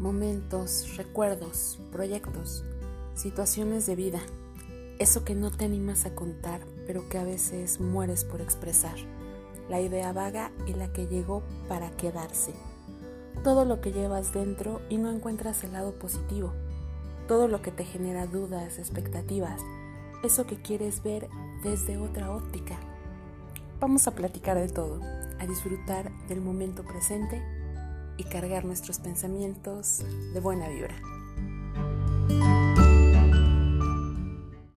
momentos, recuerdos, proyectos, situaciones de vida, eso que no te animas a contar, pero que a veces mueres por expresar, la idea vaga y la que llegó para quedarse, todo lo que llevas dentro y no encuentras el lado positivo, todo lo que te genera dudas, expectativas, eso que quieres ver desde otra óptica. Vamos a platicar de todo, a disfrutar del momento presente y cargar nuestros pensamientos de buena vibra.